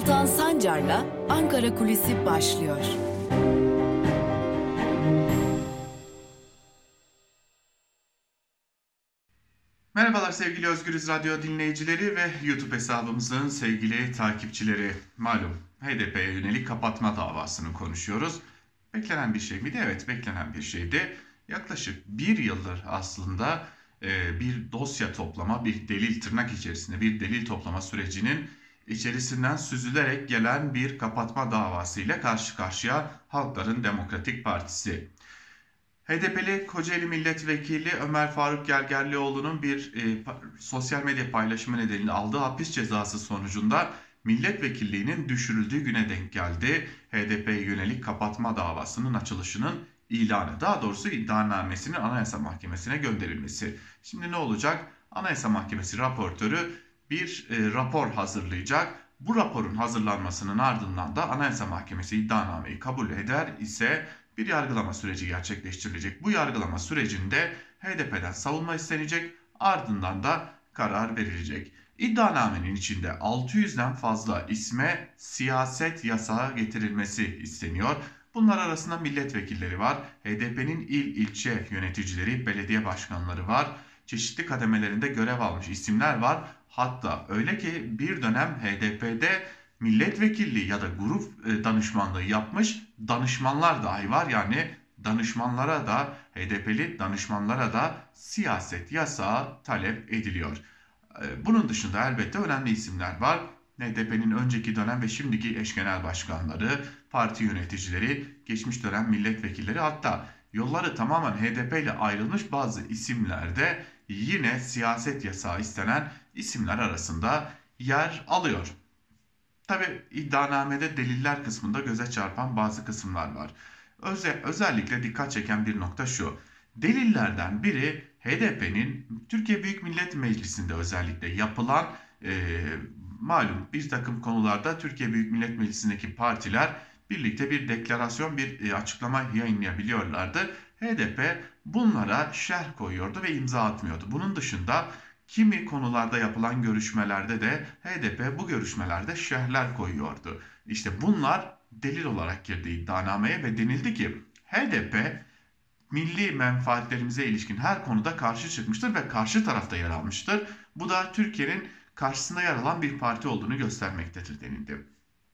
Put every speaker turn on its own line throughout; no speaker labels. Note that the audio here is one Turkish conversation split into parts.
Altan Sancar'la Ankara Kulisi başlıyor.
Merhabalar sevgili Özgürüz Radyo dinleyicileri ve YouTube hesabımızın sevgili takipçileri. Malum HDP'ye yönelik kapatma davasını konuşuyoruz. Beklenen bir şey miydi? Evet beklenen bir şeydi. Yaklaşık bir yıldır aslında e, bir dosya toplama, bir delil tırnak içerisinde bir delil toplama sürecinin içerisinden süzülerek gelen bir kapatma davası ile karşı karşıya Halkların Demokratik Partisi. HDP'li Kocaeli Milletvekili Ömer Faruk Gergerlioğlu'nun bir e, sosyal medya paylaşımı nedeniyle aldığı hapis cezası sonucunda milletvekilliğinin düşürüldüğü güne denk geldi. HDP'ye yönelik kapatma davasının açılışının ilanı, daha doğrusu iddianamesinin Anayasa Mahkemesi'ne gönderilmesi. Şimdi ne olacak? Anayasa Mahkemesi raportörü bir e, rapor hazırlayacak. Bu raporun hazırlanmasının ardından da Anayasa Mahkemesi iddianameyi kabul eder ise bir yargılama süreci gerçekleştirilecek. Bu yargılama sürecinde HDP'den savunma istenecek ardından da karar verilecek. İddianamenin içinde 600'den fazla isme siyaset yasağı getirilmesi isteniyor. Bunlar arasında milletvekilleri var, HDP'nin il ilçe yöneticileri, belediye başkanları var, çeşitli kademelerinde görev almış isimler var. Hatta öyle ki bir dönem HDP'de milletvekilliği ya da grup e, danışmanlığı yapmış danışmanlar dahi var. Yani danışmanlara da HDP'li danışmanlara da siyaset yasağı talep ediliyor. E, bunun dışında elbette önemli isimler var. HDP'nin önceki dönem ve şimdiki eş genel başkanları, parti yöneticileri, geçmiş dönem milletvekilleri hatta yolları tamamen HDP ile ayrılmış bazı isimlerde yine siyaset yasağı istenen isimler arasında yer alıyor. Tabi iddianamede deliller kısmında göze çarpan bazı kısımlar var. Öze, özellikle dikkat çeken bir nokta şu. Delillerden biri HDP'nin Türkiye Büyük Millet Meclisi'nde özellikle yapılan e, malum bir takım konularda Türkiye Büyük Millet Meclisi'ndeki partiler birlikte bir deklarasyon, bir açıklama yayınlayabiliyorlardı. HDP bunlara şerh koyuyordu ve imza atmıyordu. Bunun dışında kimi konularda yapılan görüşmelerde de HDP bu görüşmelerde şerhler koyuyordu. İşte bunlar delil olarak girdi iddianameye ve denildi ki HDP milli menfaatlerimize ilişkin her konuda karşı çıkmıştır ve karşı tarafta yer almıştır. Bu da Türkiye'nin karşısında yer alan bir parti olduğunu göstermektedir denildi.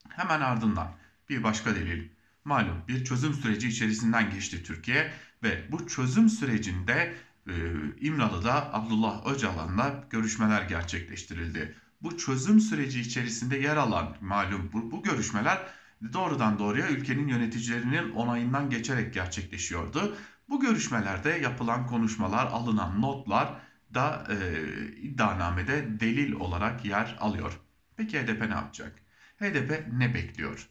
Hemen ardından bir başka delil. Malum bir çözüm süreci içerisinden geçti Türkiye ve bu çözüm sürecinde e, İmralı'da Abdullah Öcalan'la görüşmeler gerçekleştirildi. Bu çözüm süreci içerisinde yer alan malum bu, bu görüşmeler doğrudan doğruya ülkenin yöneticilerinin onayından geçerek gerçekleşiyordu. Bu görüşmelerde yapılan konuşmalar, alınan notlar da e, iddianamede delil olarak yer alıyor. Peki HDP ne yapacak? HDP ne bekliyor?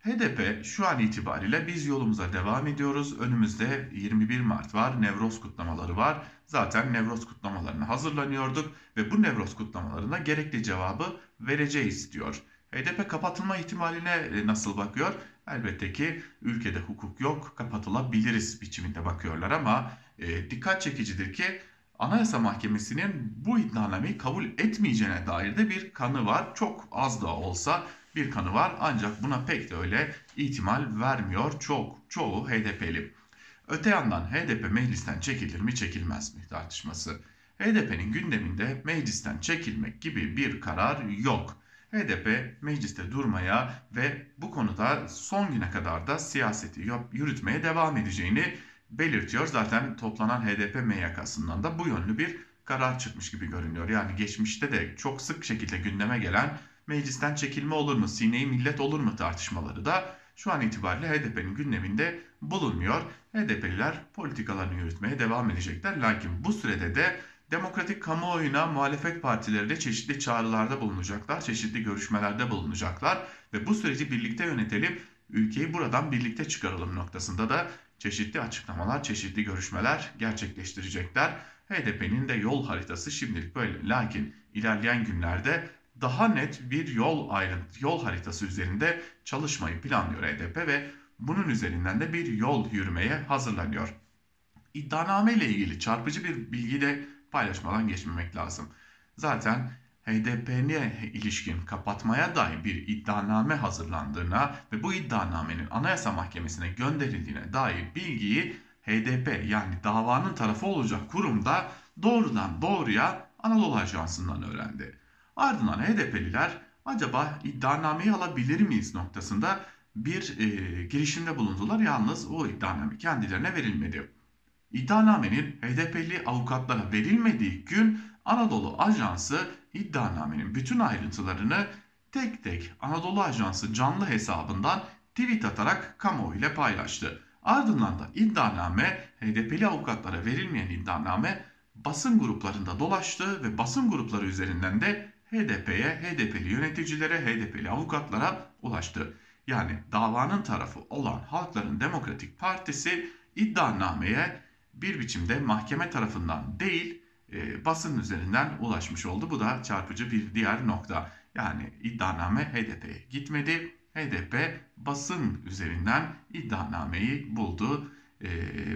HDP şu an itibariyle biz yolumuza devam ediyoruz. Önümüzde 21 Mart var, Nevroz kutlamaları var. Zaten Nevroz kutlamalarına hazırlanıyorduk ve bu Nevroz kutlamalarına gerekli cevabı vereceğiz diyor. HDP kapatılma ihtimaline e, nasıl bakıyor? Elbette ki ülkede hukuk yok, kapatılabiliriz biçiminde bakıyorlar ama e, dikkat çekicidir ki Anayasa Mahkemesi'nin bu iddianameyi kabul etmeyeceğine dair de bir kanı var. Çok az da olsa bir kanı var ancak buna pek de öyle ihtimal vermiyor çok çoğu HDP'li. Öte yandan HDP meclisten çekilir mi çekilmez mi tartışması. HDP'nin gündeminde meclisten çekilmek gibi bir karar yok. HDP mecliste durmaya ve bu konuda son güne kadar da siyaseti yürütmeye devam edeceğini belirtiyor. Zaten toplanan HDP MYK'sından da bu yönlü bir karar çıkmış gibi görünüyor. Yani geçmişte de çok sık şekilde gündeme gelen meclisten çekilme olur mu, sineyi millet olur mu tartışmaları da şu an itibariyle HDP'nin gündeminde bulunmuyor. HDP'liler politikalarını yürütmeye devam edecekler. Lakin bu sürede de demokratik kamuoyuna muhalefet partileri de çeşitli çağrılarda bulunacaklar, çeşitli görüşmelerde bulunacaklar ve bu süreci birlikte yönetelim, ülkeyi buradan birlikte çıkaralım noktasında da çeşitli açıklamalar, çeşitli görüşmeler gerçekleştirecekler. HDP'nin de yol haritası şimdilik böyle. Lakin ilerleyen günlerde daha net bir yol ayrıntı, yol haritası üzerinde çalışmayı planlıyor HDP ve bunun üzerinden de bir yol yürümeye hazırlanıyor. İddianame ile ilgili çarpıcı bir bilgi de paylaşmadan geçmemek lazım. Zaten
HDP'ye ilişkin kapatmaya dair bir iddianame hazırlandığına ve bu iddianamenin Anayasa Mahkemesi'ne gönderildiğine dair bilgiyi HDP yani davanın tarafı olacak kurumda doğrudan doğruya Anadolu Ajansı'ndan öğrendi. Ardından HDP'liler acaba iddianameyi alabilir miyiz noktasında bir e, girişimde bulundular. Yalnız o iddianame kendilerine verilmedi. İddianamenin HDP'li avukatlara verilmediği gün Anadolu Ajansı iddianamenin bütün ayrıntılarını tek tek Anadolu Ajansı canlı hesabından tweet atarak kamuoyu ile paylaştı. Ardından da iddianame HDP'li avukatlara verilmeyen iddianame basın gruplarında dolaştı ve basın grupları üzerinden de HDP'ye, HDP'li yöneticilere, HDP'li avukatlara ulaştı. Yani davanın tarafı olan Halkların Demokratik Partisi iddianameye bir biçimde mahkeme tarafından değil e, basın üzerinden ulaşmış oldu. Bu da çarpıcı bir diğer nokta. Yani iddianame HDP'ye gitmedi. HDP basın üzerinden iddianameyi buldu. Ee,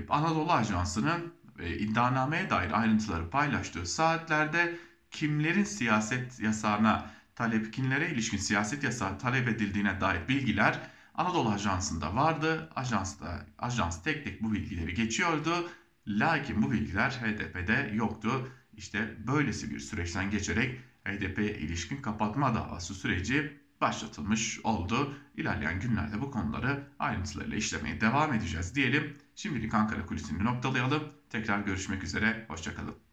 Anadolu Ajansı'nın e, iddianameye dair ayrıntıları paylaştığı saatlerde kimlerin siyaset yasağına talep, kimlere ilişkin siyaset yasağı talep edildiğine dair bilgiler Anadolu Ajansı'nda vardı. Ajansta, ajans tek tek bu bilgileri geçiyordu. Lakin bu bilgiler HDP'de yoktu. İşte böylesi bir süreçten geçerek HDP'ye ilişkin kapatma davası süreci başlatılmış oldu. İlerleyen günlerde bu konuları ayrıntılarıyla işlemeye devam edeceğiz diyelim. Şimdilik Ankara kulisini noktalayalım. Tekrar görüşmek üzere. Hoşçakalın.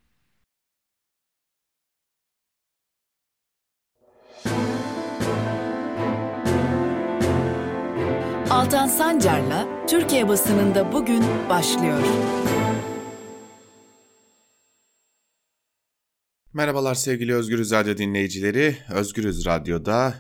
Altan Sancar'la Türkiye basınında bugün başlıyor.
Merhabalar sevgili Özgürüz Radyo dinleyicileri. Özgürüz Radyo'da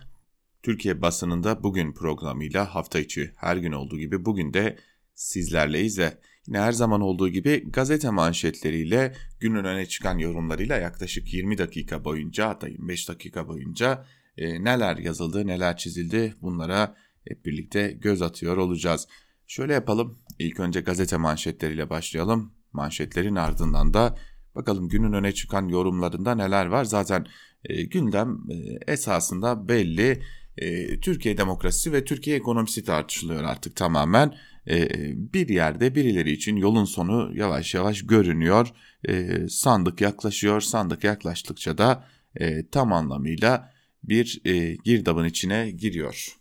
Türkiye basınında bugün programıyla hafta içi her gün olduğu gibi bugün de sizlerleyiz ve yine her zaman olduğu gibi gazete manşetleriyle günün öne çıkan yorumlarıyla yaklaşık 20 dakika boyunca hatta 25 dakika boyunca e, neler yazıldı neler çizildi bunlara hep birlikte göz atıyor olacağız. Şöyle yapalım ilk önce gazete manşetleriyle başlayalım manşetlerin ardından da bakalım günün öne çıkan yorumlarında neler var zaten e, gündem e, esasında belli e, Türkiye demokrasisi ve Türkiye ekonomisi tartışılıyor artık tamamen. E, bir yerde birileri için yolun sonu yavaş yavaş görünüyor. E, sandık yaklaşıyor. Sandık yaklaştıkça da e, tam anlamıyla bir e, girdabın içine giriyor.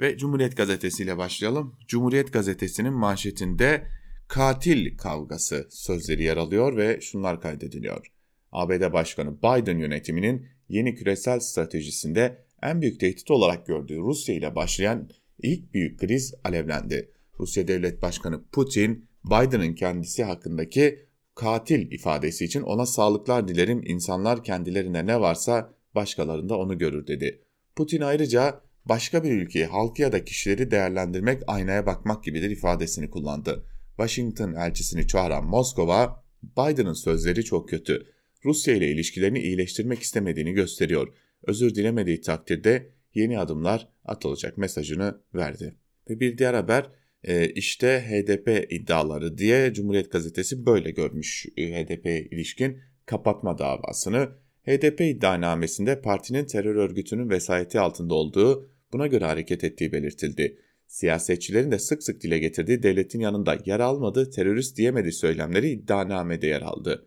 Ve Cumhuriyet Gazetesi ile başlayalım. Cumhuriyet Gazetesi'nin manşetinde katil kavgası sözleri yer alıyor ve şunlar kaydediliyor. ABD Başkanı Biden yönetiminin yeni küresel stratejisinde en büyük tehdit olarak gördüğü Rusya ile başlayan ilk büyük kriz alevlendi. Rusya Devlet Başkanı Putin, Biden'ın kendisi hakkındaki katil ifadesi için ona sağlıklar dilerim insanlar kendilerine ne varsa başkalarında onu görür dedi. Putin ayrıca başka bir ülkeyi, halkı ya da kişileri değerlendirmek aynaya bakmak gibidir ifadesini kullandı. Washington elçisini çağıran Moskova, Biden'ın sözleri çok kötü. Rusya ile ilişkilerini iyileştirmek istemediğini gösteriyor özür dilemediği takdirde yeni adımlar atılacak mesajını verdi. Ve bir diğer haber e, işte HDP iddiaları diye Cumhuriyet Gazetesi böyle görmüş e, HDP ilişkin kapatma davasını. HDP iddianamesinde partinin terör örgütünün vesayeti altında olduğu, buna göre hareket ettiği belirtildi. Siyasetçilerin de sık sık dile getirdiği devletin yanında yer almadığı, terörist diyemediği söylemleri iddianamede yer aldı.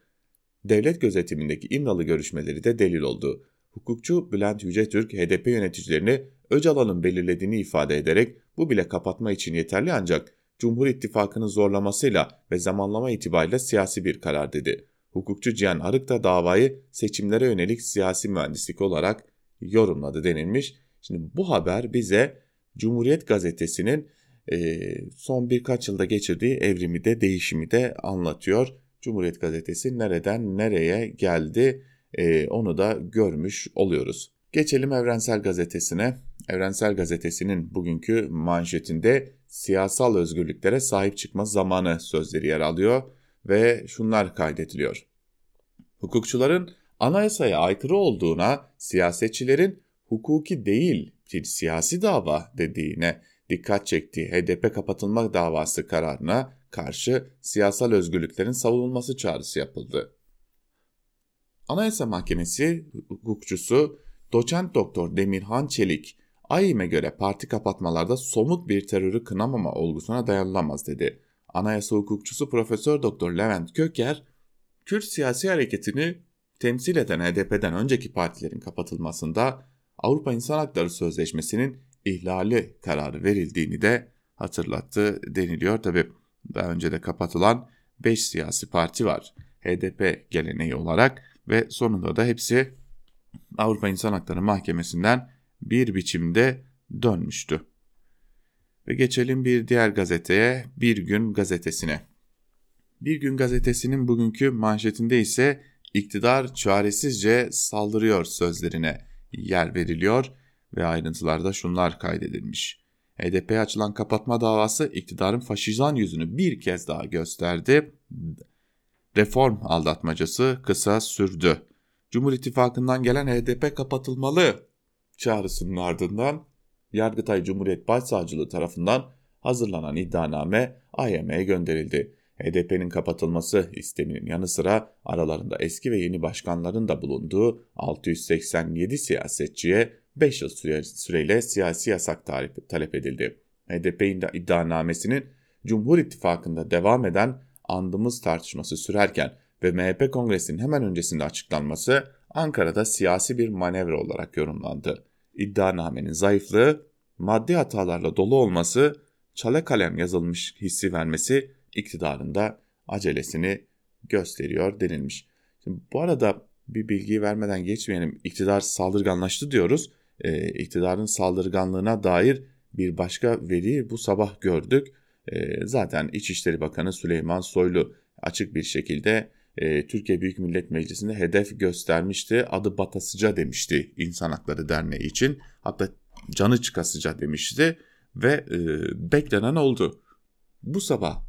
Devlet gözetimindeki İmralı görüşmeleri de delil oldu. Hukukçu Bülent Yücetürk HDP yöneticilerini Öcalan'ın belirlediğini ifade ederek bu bile kapatma için yeterli ancak Cumhur İttifakı'nın zorlamasıyla ve zamanlama itibariyle siyasi bir karar dedi. Hukukçu Cihan Arık da davayı seçimlere yönelik siyasi mühendislik olarak yorumladı denilmiş. Şimdi bu haber bize Cumhuriyet Gazetesi'nin e, son birkaç yılda geçirdiği evrimi de değişimi de anlatıyor. Cumhuriyet Gazetesi nereden nereye geldi e, onu da görmüş oluyoruz. Geçelim Evrensel Gazetesi'ne. Evrensel Gazetesi'nin bugünkü manşetinde siyasal özgürlüklere sahip çıkma zamanı sözleri yer alıyor ve şunlar kaydediliyor. Hukukçuların anayasaya aykırı olduğuna siyasetçilerin hukuki değil bir siyasi dava dediğine dikkat çektiği HDP kapatılma davası kararına karşı siyasal özgürlüklerin savunulması çağrısı yapıldı. Anayasa Mahkemesi hukukçusu doçent doktor Demirhan Çelik, AİM'e göre parti kapatmalarda somut bir terörü kınamama olgusuna dayanılamaz dedi. Anayasa hukukçusu Profesör Doktor Levent Köker, Kürt siyasi hareketini temsil eden HDP'den önceki partilerin kapatılmasında Avrupa İnsan Hakları Sözleşmesi'nin ihlali kararı verildiğini de hatırlattı deniliyor. Tabi daha önce de kapatılan 5 siyasi parti var HDP geleneği olarak ve sonunda da hepsi Avrupa İnsan Hakları Mahkemesi'nden bir biçimde dönmüştü. Ve geçelim bir diğer gazeteye, Bir Gün Gazetesi'ne. Bir Gün Gazetesi'nin bugünkü manşetinde ise iktidar çaresizce saldırıyor sözlerine yer veriliyor ve ayrıntılarda şunlar kaydedilmiş. HDP'ye açılan kapatma davası iktidarın faşizan yüzünü bir kez daha gösterdi. Reform aldatmacası kısa sürdü. Cumhur İttifakı'ndan gelen HDP kapatılmalı çağrısının ardından Yargıtay Cumhuriyet Başsavcılığı tarafından hazırlanan iddianame AYM'ye gönderildi. HDP'nin kapatılması isteminin yanı sıra aralarında eski ve yeni başkanların da bulunduğu 687 siyasetçiye 5 yıl süre, süreyle siyasi yasak talep edildi. HDP iddianamesinin Cumhur İttifakı'nda devam eden andımız tartışması sürerken ve MHP kongresinin hemen öncesinde açıklanması Ankara'da siyasi bir manevra olarak yorumlandı. İddianamenin zayıflığı, maddi hatalarla dolu olması, çale kalem yazılmış hissi vermesi iktidarında acelesini gösteriyor denilmiş. Şimdi bu arada bir bilgiyi vermeden geçmeyelim. İktidar saldırganlaştı diyoruz. Ee, iktidarın saldırganlığına dair bir başka veri bu sabah gördük. Ee, zaten İçişleri Bakanı Süleyman Soylu açık bir şekilde e, Türkiye Büyük Millet Meclisi'nde hedef göstermişti. Adı Batasıca demişti İnsan Hakları Derneği için. Hatta canı çıkasıca demişti ve e, beklenen oldu. Bu sabah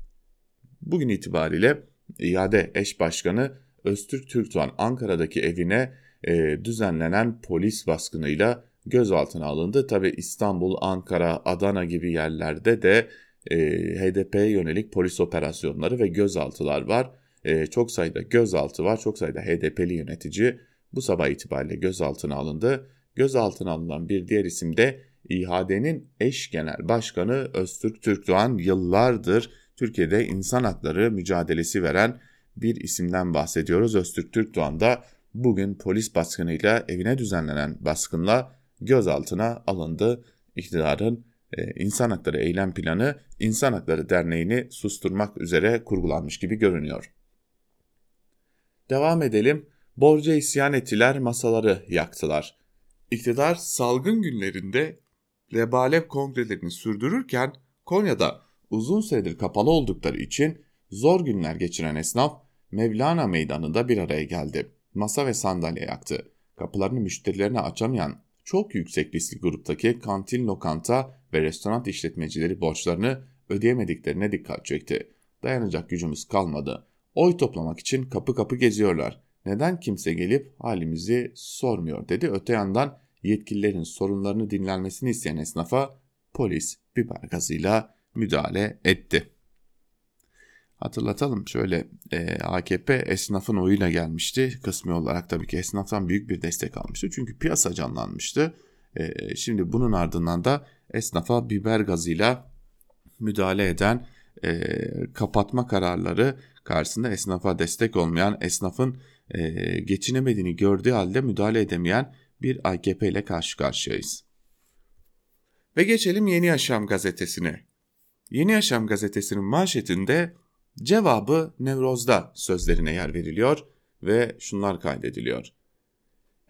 bugün itibariyle iade eş başkanı Öztürk Türkdoğan Ankara'daki evine e, düzenlenen polis baskınıyla gözaltına alındı. Tabi İstanbul, Ankara, Adana gibi yerlerde de e, HDP'ye yönelik polis operasyonları ve gözaltılar var. E, çok sayıda gözaltı var, çok sayıda HDP'li yönetici bu sabah itibariyle gözaltına alındı. Gözaltına alınan bir diğer isim de İHA'denin eş genel başkanı Öztürk Türkdoğan yıllardır Türkiye'de insan hakları mücadelesi veren bir isimden bahsediyoruz. Öztürk Türkdoğan da bugün polis baskınıyla evine düzenlenen baskınla gözaltına alındı. İktidarın e, insan hakları eylem planı İnsan Hakları Derneği'ni susturmak üzere kurgulanmış gibi görünüyor. Devam edelim. Borca isyan ettiler, masaları yaktılar. İktidar salgın günlerinde Lebalep kongrelerini sürdürürken Konya'da uzun süredir kapalı oldukları için zor günler geçiren esnaf Mevlana Meydanı'nda bir araya geldi. Masa ve sandalye yaktı. Kapılarını müşterilerine açamayan çok yüksek riskli gruptaki kantin, lokanta ve restoran işletmecileri borçlarını ödeyemediklerine dikkat çekti. Dayanacak gücümüz kalmadı. Oy toplamak için kapı kapı geziyorlar. Neden kimse gelip halimizi sormuyor dedi. Öte yandan yetkililerin sorunlarını dinlenmesini isteyen esnafa polis biber gazıyla müdahale etti. Hatırlatalım şöyle e, AKP esnafın oyuyla gelmişti. Kısmi olarak tabii ki esnaftan büyük bir destek almıştı. Çünkü piyasa canlanmıştı. E, şimdi bunun ardından da esnafa biber gazıyla müdahale eden e, kapatma kararları karşısında esnafa destek olmayan, esnafın e, geçinemediğini gördüğü halde müdahale edemeyen bir AKP ile karşı karşıyayız. Ve geçelim Yeni Yaşam gazetesine. Yeni Yaşam gazetesinin manşetinde cevabı Nevroz'da sözlerine yer veriliyor ve şunlar kaydediliyor.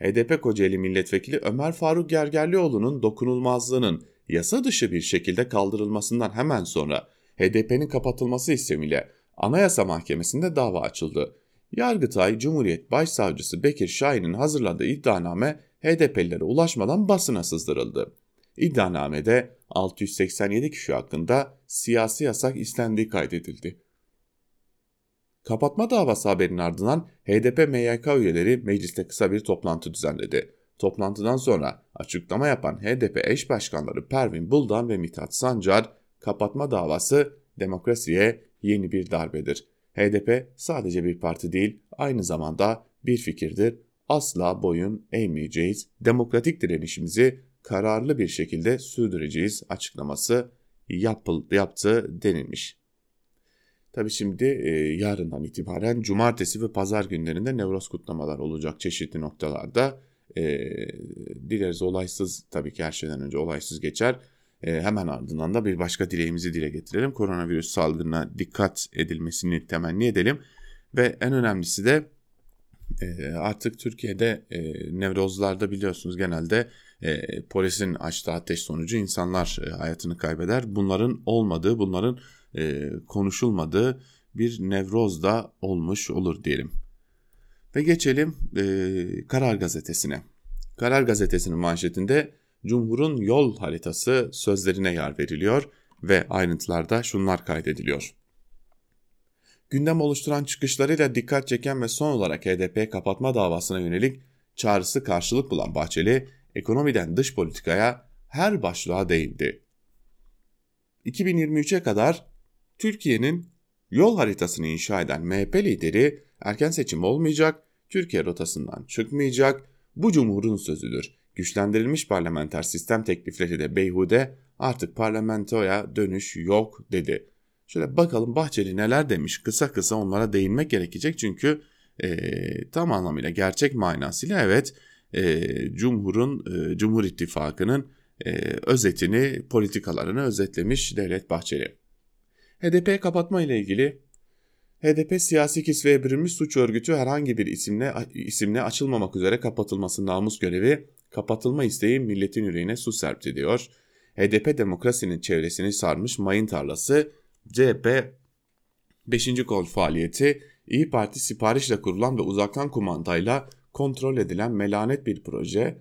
HDP Kocaeli Milletvekili Ömer Faruk Gergerlioğlu'nun dokunulmazlığının yasa dışı bir şekilde kaldırılmasından hemen sonra HDP'nin kapatılması istemiyle Anayasa Mahkemesi'nde dava açıldı. Yargıtay Cumhuriyet Başsavcısı Bekir Şahin'in hazırladığı iddianame HDP'lilere ulaşmadan basına sızdırıldı. İddianamede 687 kişi hakkında siyasi yasak istendiği kaydedildi. Kapatma davası haberinin ardından HDP MYK üyeleri mecliste kısa bir toplantı düzenledi. Toplantıdan sonra açıklama yapan HDP eş başkanları Pervin Buldan ve Mithat Sancar, kapatma davası demokrasiye yeni bir darbedir. HDP sadece bir parti değil, aynı zamanda bir fikirdir, asla boyun eğmeyeceğiz. Demokratik direnişimizi kararlı bir şekilde sürdüreceğiz açıklaması yapıldı, yaptı denilmiş. Tabi şimdi e, yarından itibaren cumartesi ve pazar günlerinde Nevroz kutlamalar olacak çeşitli noktalarda. E, dileriz olaysız tabii ki her şeyden önce olaysız geçer. E, hemen ardından da bir başka dileğimizi dile getirelim. Koronavirüs salgınına dikkat edilmesini temenni edelim. Ve en önemlisi de e, artık Türkiye'de e, Nevrozlarda biliyorsunuz genelde e, polisin açtığı ateş sonucu insanlar e, hayatını kaybeder. Bunların olmadığı, bunların e, konuşulmadığı bir nevroz da olmuş olur diyelim. Ve geçelim e, Karar Gazetesi'ne. Karar Gazetesi'nin manşetinde Cumhur'un yol haritası sözlerine yer veriliyor ve ayrıntılarda şunlar kaydediliyor. Gündem oluşturan çıkışlarıyla dikkat çeken ve son olarak HDP kapatma davasına yönelik çağrısı karşılık bulan Bahçeli, ekonomiden dış politikaya her başlığa değindi. 2023'e kadar Türkiye'nin yol haritasını inşa eden MHP lideri erken seçim olmayacak, Türkiye rotasından çıkmayacak, bu cumhurun sözüdür. Güçlendirilmiş parlamenter sistem teklifleri de beyhude artık parlamentoya dönüş yok dedi. Şöyle bakalım Bahçeli neler demiş kısa kısa onlara değinmek gerekecek çünkü e, tam anlamıyla gerçek manasıyla evet e, Cumhur'un e, Cumhur İttifakı'nın e, özetini politikalarını özetlemiş Devlet Bahçeli. HDP kapatma ile ilgili HDP siyasi kisveye bürünmüş suç örgütü herhangi bir isimle isimle açılmamak üzere kapatılması namus görevi, kapatılma isteği milletin yüreğine su serpti diyor. HDP demokrasinin çevresini sarmış mayın tarlası, CHP 5. kol faaliyeti, İyi Parti siparişle kurulan ve uzaktan kumandayla kontrol edilen melanet bir proje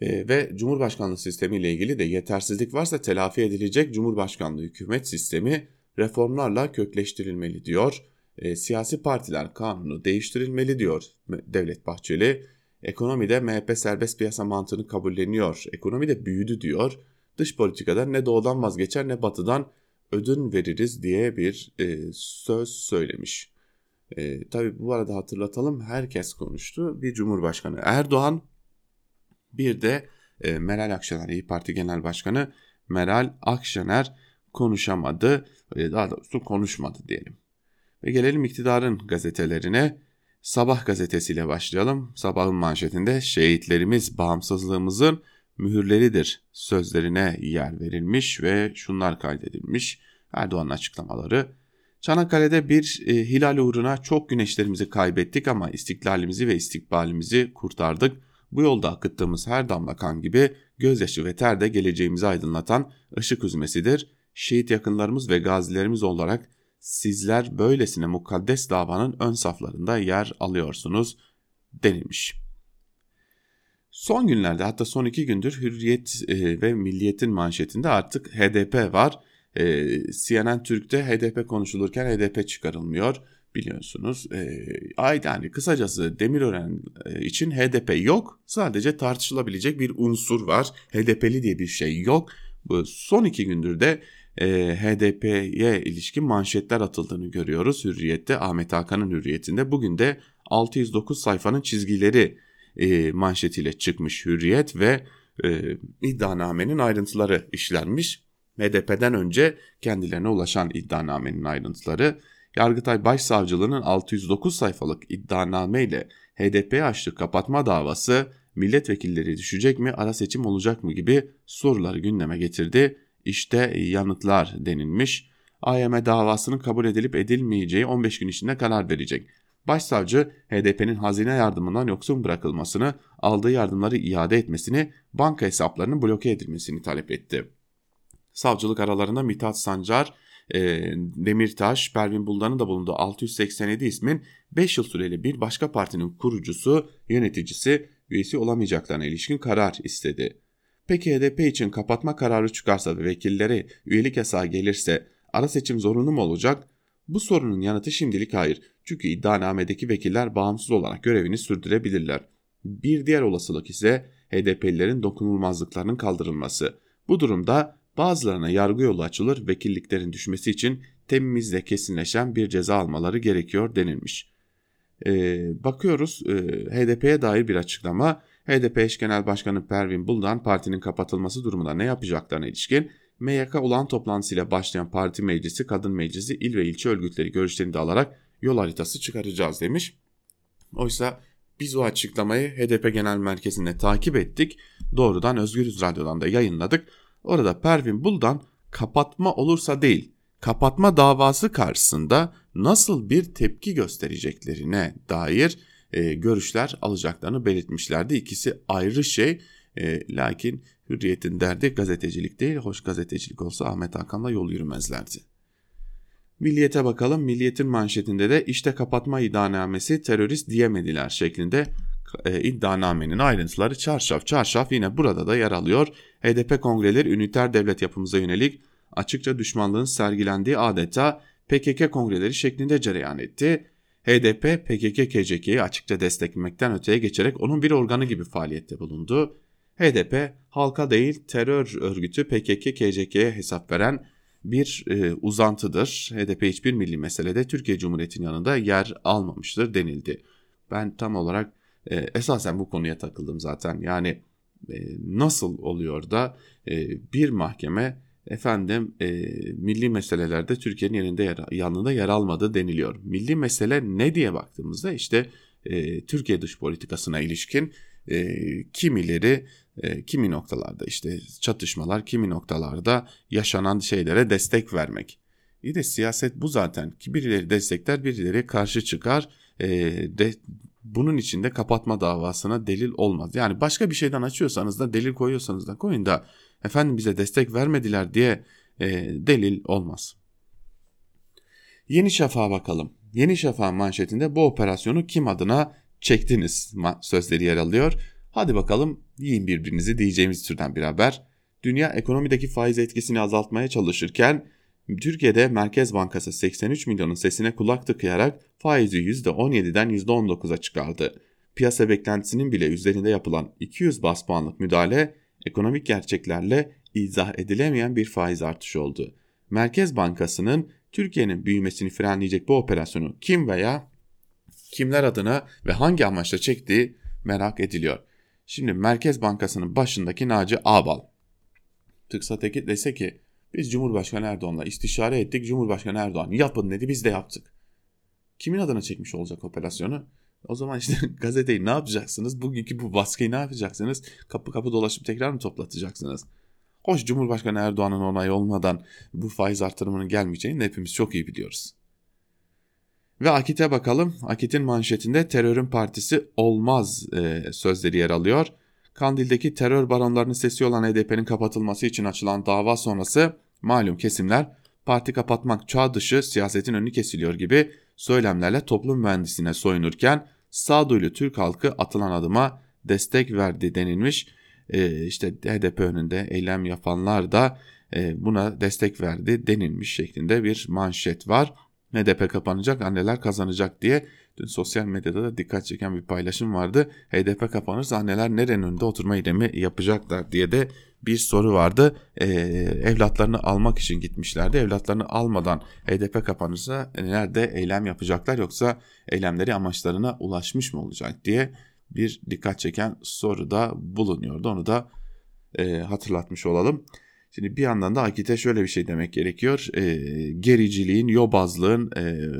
e, ve Cumhurbaşkanlığı sistemi ile ilgili de yetersizlik varsa telafi edilecek Cumhurbaşkanlığı hükümet sistemi reformlarla kökleştirilmeli diyor. E, siyasi partiler kanunu değiştirilmeli diyor Devlet Bahçeli. Ekonomide MHP serbest piyasa mantığını kabulleniyor. Ekonomi de büyüdü diyor. Dış politikada ne doğudan vazgeçer ne batıdan ödün veririz diye bir e, söz söylemiş. E, tabii bu arada hatırlatalım herkes konuştu. Bir Cumhurbaşkanı Erdoğan bir de e, Meral Akşener İyi Parti Genel Başkanı Meral Akşener konuşamadı. E, daha doğrusu konuşmadı diyelim. Ve gelelim iktidarın gazetelerine. Sabah gazetesiyle başlayalım. Sabahın manşetinde şehitlerimiz bağımsızlığımızın mühürleridir sözlerine yer verilmiş ve şunlar kaydedilmiş. Erdoğan'ın açıklamaları. Çanakkale'de bir e, hilal uğruna çok güneşlerimizi kaybettik ama istiklalimizi ve istikbalimizi kurtardık. Bu yolda akıttığımız her damla kan gibi gözyaşı ve ter de geleceğimizi aydınlatan ışık hüzmesidir. Şehit yakınlarımız ve gazilerimiz olarak sizler böylesine mukaddes davanın ön saflarında yer alıyorsunuz denilmiş. Son günlerde hatta son iki gündür Hürriyet e, ve Milliyet'in manşetinde artık HDP var. E, CNN Türk'te HDP konuşulurken HDP çıkarılmıyor biliyorsunuz. E, yani kısacası Demirören için HDP yok. Sadece tartışılabilecek bir unsur var. HDP'li diye bir şey yok. Bu son iki gündür de e, HDP'ye ilişkin manşetler atıldığını görüyoruz. Hürriyette Ahmet Hakan'ın hürriyetinde bugün de 609 sayfanın çizgileri e, manşetiyle çıkmış Hürriyet ve e, iddianamenin ayrıntıları işlenmiş. HDP'den önce kendilerine ulaşan iddianamenin ayrıntıları Yargıtay Başsavcılığının 609 sayfalık iddianame ile HDP'ye açtığı kapatma davası milletvekilleri düşecek mi ara seçim olacak mı gibi soruları gündeme getirdi. İşte yanıtlar denilmiş. AYM davasının kabul edilip edilmeyeceği 15 gün içinde karar verecek. Başsavcı HDP'nin hazine yardımından yoksun bırakılmasını, aldığı yardımları iade etmesini, banka hesaplarının bloke edilmesini talep etti. Savcılık aralarında Mithat Sancar, e, Demirtaş, Pervin Buldan'ın da bulunduğu 687 ismin 5 yıl süreli bir başka partinin kurucusu, yöneticisi, üyesi olamayacaklarına ilişkin karar istedi. Peki HDP için kapatma kararı çıkarsa ve vekilleri üyelik yasağı gelirse ara seçim zorunlu mu olacak? Bu sorunun yanıtı şimdilik hayır. Çünkü iddianamedeki vekiller bağımsız olarak görevini sürdürebilirler. Bir diğer olasılık ise HDP'lilerin dokunulmazlıklarının kaldırılması. Bu durumda bazılarına yargı yolu açılır, vekilliklerin düşmesi için temizle kesinleşen bir ceza almaları gerekiyor denilmiş. e, bakıyoruz e, HDP'ye dair bir açıklama. HDP eş genel başkanı Pervin Buldan partinin kapatılması durumunda ne yapacaklarına ilişkin MYK olan toplantısıyla başlayan parti meclisi, kadın meclisi, il ve ilçe örgütleri görüşlerini de alarak yol haritası çıkaracağız demiş. Oysa biz o açıklamayı HDP Genel Merkezi'nde takip ettik. Doğrudan Özgürüz Radyo'dan da yayınladık. Orada Pervin Buldan kapatma olursa değil, kapatma davası karşısında nasıl bir tepki göstereceklerine dair e, görüşler alacaklarını belirtmişlerdi. İkisi ayrı şey. E, lakin hürriyetin derdi gazetecilik değil. Hoş gazetecilik olsa Ahmet Hakan'la yol yürümezlerdi. Milliyete bakalım. Milliyetin manşetinde de işte kapatma iddianamesi terörist diyemediler şeklinde e, iddianamenin ayrıntıları çarşaf çarşaf yine burada da yer alıyor. HDP kongreleri üniter devlet yapımıza yönelik açıkça düşmanlığın sergilendiği adeta PKK kongreleri şeklinde cereyan etti. HDP PKK KCK'yi açıkça desteklemekten öteye geçerek onun bir organı gibi faaliyette bulundu. HDP halka değil terör örgütü PKK KCK'ye hesap veren bir e, uzantıdır. HDP hiçbir milli meselede Türkiye Cumhuriyeti'nin yanında yer almamıştır denildi. Ben tam olarak e, esasen bu konuya takıldım zaten. Yani e, nasıl oluyor da e, bir mahkeme efendim e, milli meselelerde Türkiye'nin yanında yer, yanında yer almadı deniliyor. Milli mesele ne diye baktığımızda işte e, Türkiye dış politikasına ilişkin e, kimileri e, kimi noktalarda işte çatışmalar kimi noktalarda yaşanan şeylere destek vermek. İyi de siyaset bu zaten ki birileri destekler birileri karşı çıkar e, de, bunun içinde kapatma davasına delil olmaz. Yani başka bir şeyden açıyorsanız da delil koyuyorsanız da koyun da efendim bize destek vermediler diye e, delil olmaz. Yeni Şafak'a bakalım. Yeni Şafak manşetinde bu operasyonu kim adına çektiniz sözleri yer alıyor. Hadi bakalım yiyin birbirinizi diyeceğimiz türden bir haber. Dünya ekonomideki faiz etkisini azaltmaya çalışırken Türkiye'de Merkez Bankası 83 milyonun sesine kulak tıkayarak faizi %17'den %19'a çıkardı. Piyasa beklentisinin bile üzerinde yapılan 200 bas puanlık müdahale ekonomik gerçeklerle izah edilemeyen bir faiz artışı oldu. Merkez Bankası'nın Türkiye'nin büyümesini frenleyecek bu operasyonu kim veya kimler adına ve hangi amaçla çektiği merak ediliyor. Şimdi Merkez Bankası'nın başındaki Naci Ağbal tıksa teki dese ki biz Cumhurbaşkanı Erdoğan'la istişare ettik. Cumhurbaşkanı Erdoğan yapın dedi biz de yaptık. Kimin adına çekmiş olacak operasyonu? O zaman işte gazeteyi ne yapacaksınız? Bugünkü bu baskıyı ne yapacaksınız? Kapı kapı dolaşıp tekrar mı toplatacaksınız? Hoş Cumhurbaşkanı Erdoğan'ın onayı olmadan bu faiz artırımının gelmeyeceğini hepimiz çok iyi biliyoruz. Ve Akit'e bakalım. Akit'in manşetinde terörün partisi olmaz e, sözleri yer alıyor. Kandil'deki terör baronlarının sesi olan HDP'nin kapatılması için açılan dava sonrası malum kesimler parti kapatmak çağ dışı siyasetin önü kesiliyor gibi söylemlerle toplum mühendisine soyunurken sağduyulu Türk halkı atılan adıma destek verdi denilmiş. E, işte HDP önünde eylem yapanlar da e, buna destek verdi denilmiş şeklinde bir manşet var. HDP kapanacak anneler kazanacak diye dün sosyal medyada da dikkat çeken bir paylaşım vardı. HDP kapanırsa anneler nerenin önünde oturma eylemi yapacaklar diye de bir soru vardı. Ee, evlatlarını almak için gitmişlerdi. Evlatlarını almadan HDP kapanırsa nerede eylem yapacaklar yoksa eylemleri amaçlarına ulaşmış mı olacak diye bir dikkat çeken soru da bulunuyordu. Onu da e, hatırlatmış olalım. Şimdi bir yandan da Akit'e şöyle bir şey demek gerekiyor. E, gericiliğin, yobazlığın, e,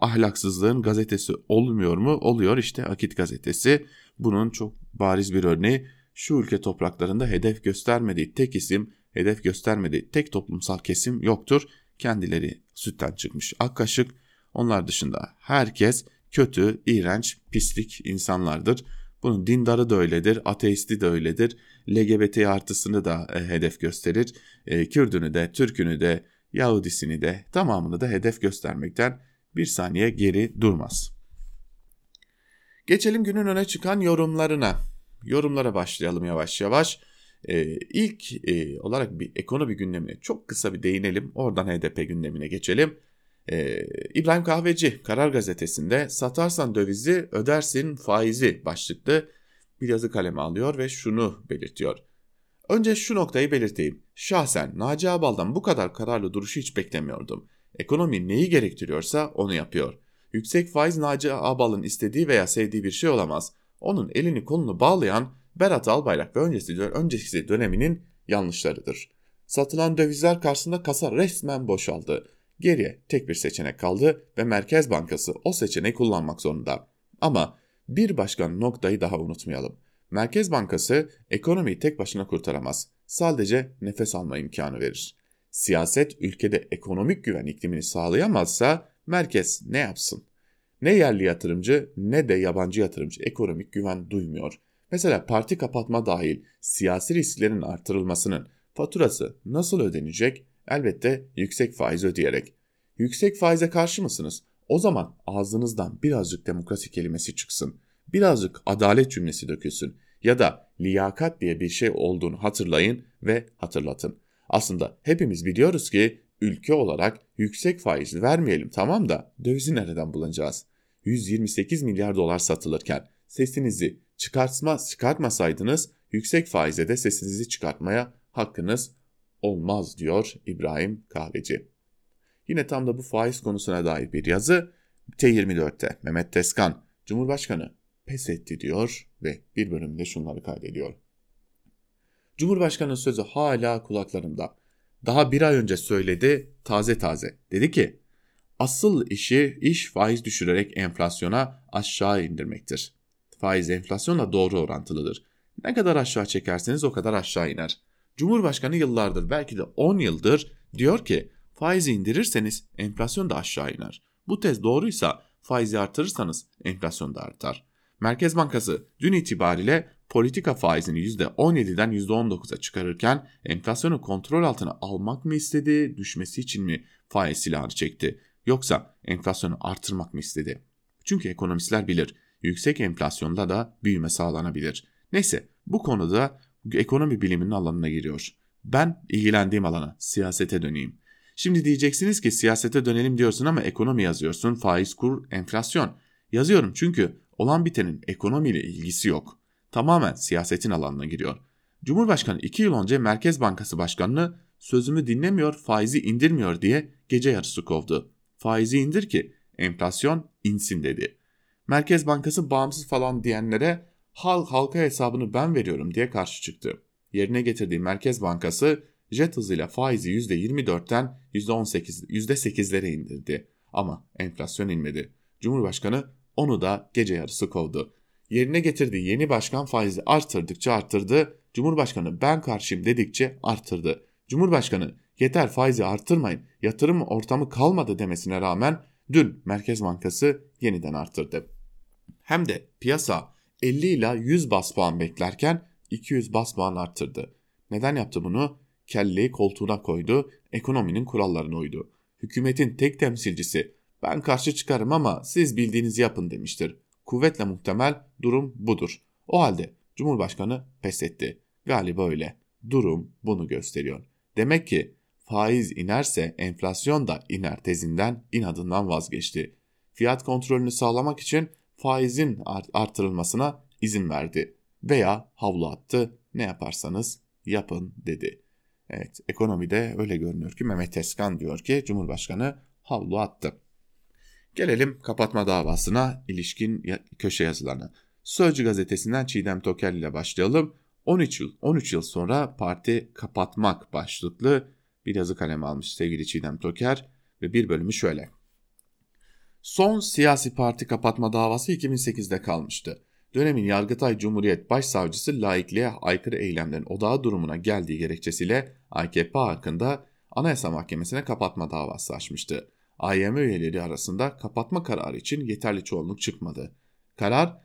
ahlaksızlığın gazetesi olmuyor mu? Oluyor işte Akit gazetesi. Bunun çok bariz bir örneği şu ülke topraklarında hedef göstermediği tek isim, hedef göstermediği tek toplumsal kesim yoktur. Kendileri sütten çıkmış ak kaşık. Onlar dışında herkes kötü, iğrenç, pislik insanlardır. Bunun dindarı da öyledir, ateisti de öyledir. LGBT artısını da e, hedef gösterir. E, Kürdünü de, Türkünü de, Yahudisini de tamamını da hedef göstermekten bir saniye geri durmaz. Geçelim günün öne çıkan yorumlarına. Yorumlara başlayalım yavaş yavaş. Ee, ilk e, olarak bir ekonomi gündemine çok kısa bir değinelim. Oradan HDP gündemine geçelim. Ee, İbrahim Kahveci Karar Gazetesi'nde satarsan dövizi ödersin faizi başlıklı bir yazı kaleme alıyor ve şunu belirtiyor. Önce şu noktayı belirteyim. Şahsen Naci Abal'dan bu kadar kararlı duruşu hiç beklemiyordum. Ekonomi neyi gerektiriyorsa onu yapıyor. Yüksek faiz Naci Abal'ın istediği veya sevdiği bir şey olamaz. Onun elini kolunu bağlayan Berat Albayrak ve öncesi, öncesi döneminin yanlışlarıdır. Satılan dövizler karşısında kasa resmen boşaldı. Geriye tek bir seçenek kaldı ve Merkez Bankası o seçeneği kullanmak zorunda. Ama bir başka noktayı daha unutmayalım. Merkez Bankası ekonomiyi tek başına kurtaramaz. Sadece nefes alma imkanı verir. Siyaset ülkede ekonomik güven iklimini sağlayamazsa merkez ne yapsın? Ne yerli yatırımcı ne de yabancı yatırımcı ekonomik güven duymuyor. Mesela parti kapatma dahil siyasi risklerin artırılmasının faturası nasıl ödenecek? Elbette yüksek faiz ödeyerek. Yüksek faize karşı mısınız? O zaman ağzınızdan birazcık demokrasi kelimesi çıksın. Birazcık adalet cümlesi dökülsün. Ya da liyakat diye bir şey olduğunu hatırlayın ve hatırlatın. Aslında hepimiz biliyoruz ki ülke olarak yüksek faiz vermeyelim tamam da dövizi nereden bulacağız? 128 milyar dolar satılırken sesinizi çıkartma, çıkartmasaydınız yüksek faize de sesinizi çıkartmaya hakkınız olmaz diyor İbrahim Kahveci. Yine tam da bu faiz konusuna dair bir yazı T24'te Mehmet Teskan Cumhurbaşkanı pes etti diyor ve bir bölümde şunları kaydediyor. Cumhurbaşkanının sözü hala kulaklarımda. Daha bir ay önce söyledi taze taze. Dedi ki asıl işi iş faiz düşürerek enflasyona aşağı indirmektir. Faiz enflasyonla doğru orantılıdır. Ne kadar aşağı çekerseniz o kadar aşağı iner. Cumhurbaşkanı yıllardır belki de 10 yıldır diyor ki faizi indirirseniz enflasyon da aşağı iner. Bu tez doğruysa faizi artırırsanız enflasyon da artar. Merkez Bankası dün itibariyle politika faizini %17'den %19'a çıkarırken enflasyonu kontrol altına almak mı istedi, düşmesi için mi faiz silahını çekti? Yoksa enflasyonu artırmak mı istedi? Çünkü ekonomistler bilir, yüksek enflasyonda da büyüme sağlanabilir. Neyse bu konuda ekonomi biliminin alanına giriyor. Ben ilgilendiğim alana, siyasete döneyim. Şimdi diyeceksiniz ki siyasete dönelim diyorsun ama ekonomi yazıyorsun, faiz, kur, enflasyon. Yazıyorum çünkü olan bitenin ekonomiyle ilgisi yok. Tamamen siyasetin alanına giriyor. Cumhurbaşkanı 2 yıl önce Merkez Bankası Başkanı'nı sözümü dinlemiyor, faizi indirmiyor diye gece yarısı kovdu. Faizi indir ki enflasyon insin dedi. Merkez Bankası bağımsız falan diyenlere hal halka hesabını ben veriyorum diye karşı çıktı. Yerine getirdiği Merkez Bankası jet hızıyla faizi %24'ten %18, %8'lere indirdi. Ama enflasyon inmedi. Cumhurbaşkanı onu da gece yarısı kovdu. Yerine getirdiği yeni başkan faizi arttırdıkça arttırdı. Cumhurbaşkanı ben karşıyım dedikçe arttırdı. Cumhurbaşkanı yeter faizi arttırmayın yatırım ortamı kalmadı demesine rağmen dün Merkez Bankası yeniden arttırdı. Hem de piyasa 50 ila 100 bas puan beklerken 200 bas puan arttırdı. Neden yaptı bunu? Kelleyi koltuğuna koydu, ekonominin kurallarına uydu. Hükümetin tek temsilcisi ben karşı çıkarım ama siz bildiğinizi yapın demiştir. Kuvvetle muhtemel durum budur. O halde Cumhurbaşkanı pes etti. Galiba öyle. Durum bunu gösteriyor. Demek ki faiz inerse enflasyon da iner tezinden inadından vazgeçti. Fiyat kontrolünü sağlamak için faizin artırılmasına izin verdi veya havlu attı. Ne yaparsanız yapın dedi. Evet ekonomide öyle görünüyor ki Mehmet Eskan diyor ki Cumhurbaşkanı havlu attı. Gelelim kapatma davasına ilişkin köşe yazılarına. Sözcü gazetesinden Çiğdem Tokel ile başlayalım. 13 yıl 13 yıl sonra parti kapatmak başlıklı bir yazı kalemi almış sevgili Çiğdem Toker ve bir bölümü şöyle. Son siyasi parti kapatma davası 2008'de kalmıştı. Dönemin Yargıtay Cumhuriyet Başsavcısı laikliğe aykırı eylemlerin odağı durumuna geldiği gerekçesiyle AKP hakkında Anayasa Mahkemesi'ne kapatma davası açmıştı. AYM üyeleri arasında kapatma kararı için yeterli çoğunluk çıkmadı. Karar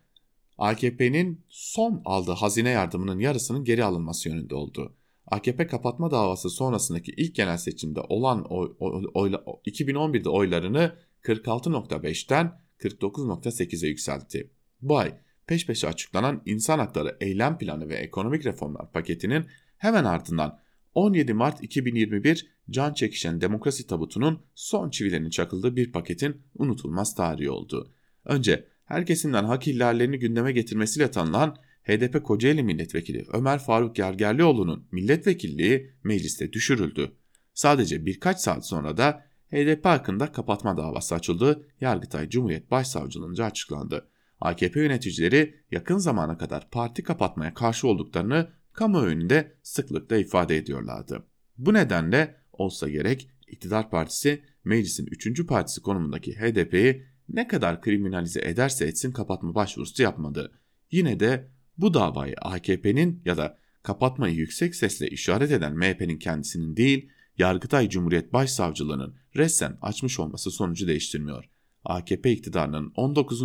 AKP'nin son aldığı hazine yardımının yarısının geri alınması yönünde oldu. AKP kapatma davası sonrasındaki ilk genel seçimde olan oy, oy, oy, 2011'de oylarını 46.5'ten 49.8'e yükseltti. Bu ay peş peşe açıklanan insan hakları eylem planı ve ekonomik reformlar paketinin hemen ardından 17 Mart 2021 can çekişen demokrasi tabutunun son çivilerinin çakıldığı bir paketin unutulmaz tarihi oldu. Önce her kesimden hak ihlallerini gündeme getirmesiyle tanınan HDP Kocaeli Milletvekili Ömer Faruk Gergerlioğlu'nun milletvekilliği mecliste düşürüldü. Sadece birkaç saat sonra da HDP hakkında kapatma davası açıldı. Yargıtay Cumhuriyet Başsavcılığınca açıklandı. AKP yöneticileri yakın zamana kadar parti kapatmaya karşı olduklarını kamuoyunda sıklıkla ifade ediyorlardı. Bu nedenle olsa gerek iktidar partisi meclisin 3. partisi konumundaki HDP'yi ne kadar kriminalize ederse etsin kapatma başvurusu yapmadı. Yine de bu davayı AKP'nin ya da kapatmayı yüksek sesle işaret eden MHP'nin kendisinin değil, Yargıtay Cumhuriyet Başsavcılığının resten açmış olması sonucu değiştirmiyor. AKP iktidarının 19.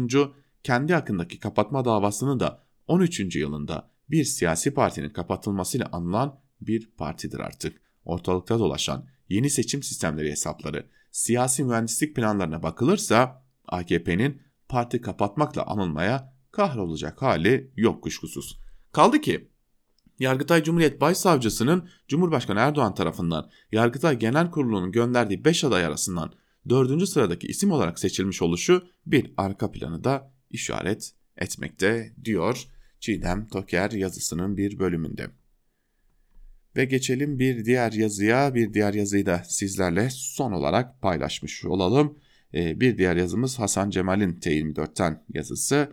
kendi hakkındaki kapatma davasını da 13. yılında bir siyasi partinin kapatılmasıyla anılan bir partidir artık. Ortalıkta dolaşan yeni seçim sistemleri hesapları, siyasi mühendislik planlarına bakılırsa AKP'nin parti kapatmakla anılmaya kahrolacak hali yok kuşkusuz. Kaldı ki Yargıtay Cumhuriyet Başsavcısının Cumhurbaşkanı Erdoğan tarafından Yargıtay Genel Kurulu'nun gönderdiği 5 aday arasından 4. sıradaki isim olarak seçilmiş oluşu bir arka planı da işaret etmekte diyor Çiğdem Toker yazısının bir bölümünde. Ve geçelim bir diğer yazıya. Bir diğer yazıyı da sizlerle son olarak paylaşmış olalım. Ee, bir diğer yazımız Hasan Cemal'in T24'ten yazısı.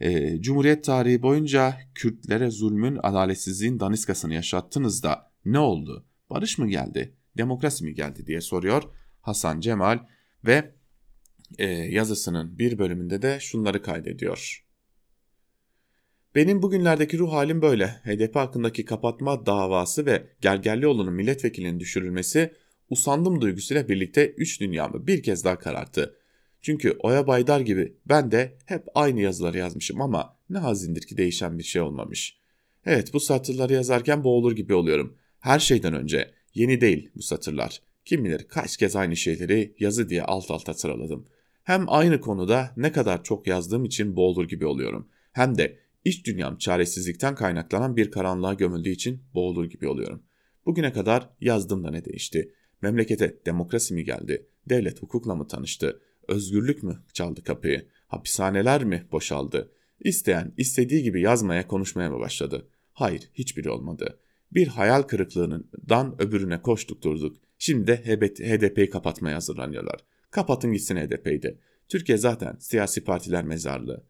Ee, Cumhuriyet tarihi boyunca Kürtlere zulmün, adaletsizliğin daniskasını yaşattınız da ne oldu? Barış mı geldi? Demokrasi mi geldi diye soruyor Hasan Cemal ve e, yazısının bir bölümünde de şunları kaydediyor. Benim bugünlerdeki ruh halim böyle. HDP hakkındaki kapatma davası ve Gergerlioğlu'nun milletvekilinin düşürülmesi usandım duygusuyla birlikte üç dünyamı bir kez daha kararttı. Çünkü Oya Baydar gibi ben de hep aynı yazıları yazmışım ama ne hazindir ki değişen bir şey olmamış. Evet bu satırları yazarken boğulur gibi oluyorum. Her şeyden önce yeni değil bu satırlar. Kim bilir kaç kez aynı şeyleri yazı diye alt alta sıraladım. Hem aynı konuda ne kadar çok yazdığım için boğulur gibi oluyorum. Hem de iç dünyam çaresizlikten kaynaklanan bir karanlığa gömüldüğü için boğulur gibi oluyorum. Bugüne kadar yazdım da ne değişti? Memlekete demokrasi mi geldi? Devlet hukukla mı tanıştı? Özgürlük mü çaldı kapıyı? Hapishaneler mi boşaldı? İsteyen istediği gibi yazmaya konuşmaya mı başladı? Hayır hiçbiri olmadı. Bir hayal kırıklığından öbürüne koştuk durduk. Şimdi de HDP'yi kapatmaya hazırlanıyorlar. Kapatın gitsin HDP'yi Türkiye zaten siyasi partiler mezarlığı.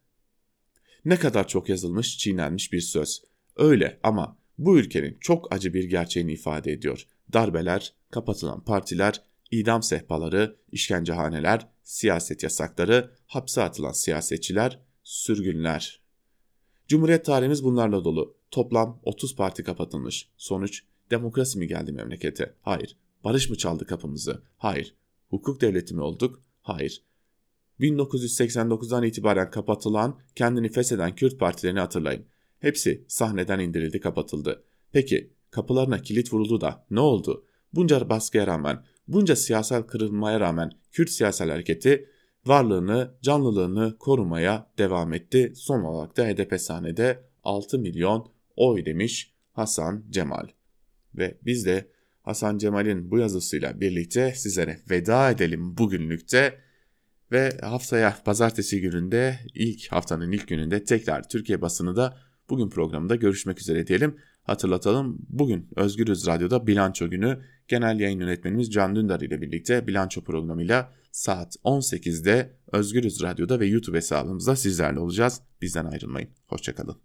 Ne kadar çok yazılmış, çiğnenmiş bir söz. Öyle ama bu ülkenin çok acı bir gerçeğini ifade ediyor. Darbeler, kapatılan partiler, idam sehpaları, işkencehaneler, siyaset yasakları, hapse atılan siyasetçiler, sürgünler. Cumhuriyet tarihimiz bunlarla dolu. Toplam 30 parti kapatılmış. Sonuç demokrasi mi geldi memlekete? Hayır. Barış mı çaldı kapımızı? Hayır. Hukuk devleti mi olduk? Hayır. 1989'dan itibaren kapatılan, kendini fesheden Kürt partilerini hatırlayın. Hepsi sahneden indirildi, kapatıldı. Peki kapılarına kilit vuruldu da ne oldu? Bunca baskıya rağmen, bunca siyasal kırılmaya rağmen Kürt siyasal hareketi varlığını, canlılığını korumaya devam etti. Son olarak da HDP sahnede 6 milyon oy demiş Hasan Cemal. Ve biz de Hasan Cemal'in bu yazısıyla birlikte sizlere veda edelim bugünlükte. Ve haftaya pazartesi gününde ilk haftanın ilk gününde tekrar Türkiye basını da bugün programında görüşmek üzere diyelim. Hatırlatalım bugün Özgürüz Radyo'da bilanço günü genel yayın yönetmenimiz Can Dündar ile birlikte bilanço programıyla saat 18'de Özgürüz Radyo'da ve YouTube hesabımızda sizlerle olacağız. Bizden ayrılmayın. Hoşçakalın.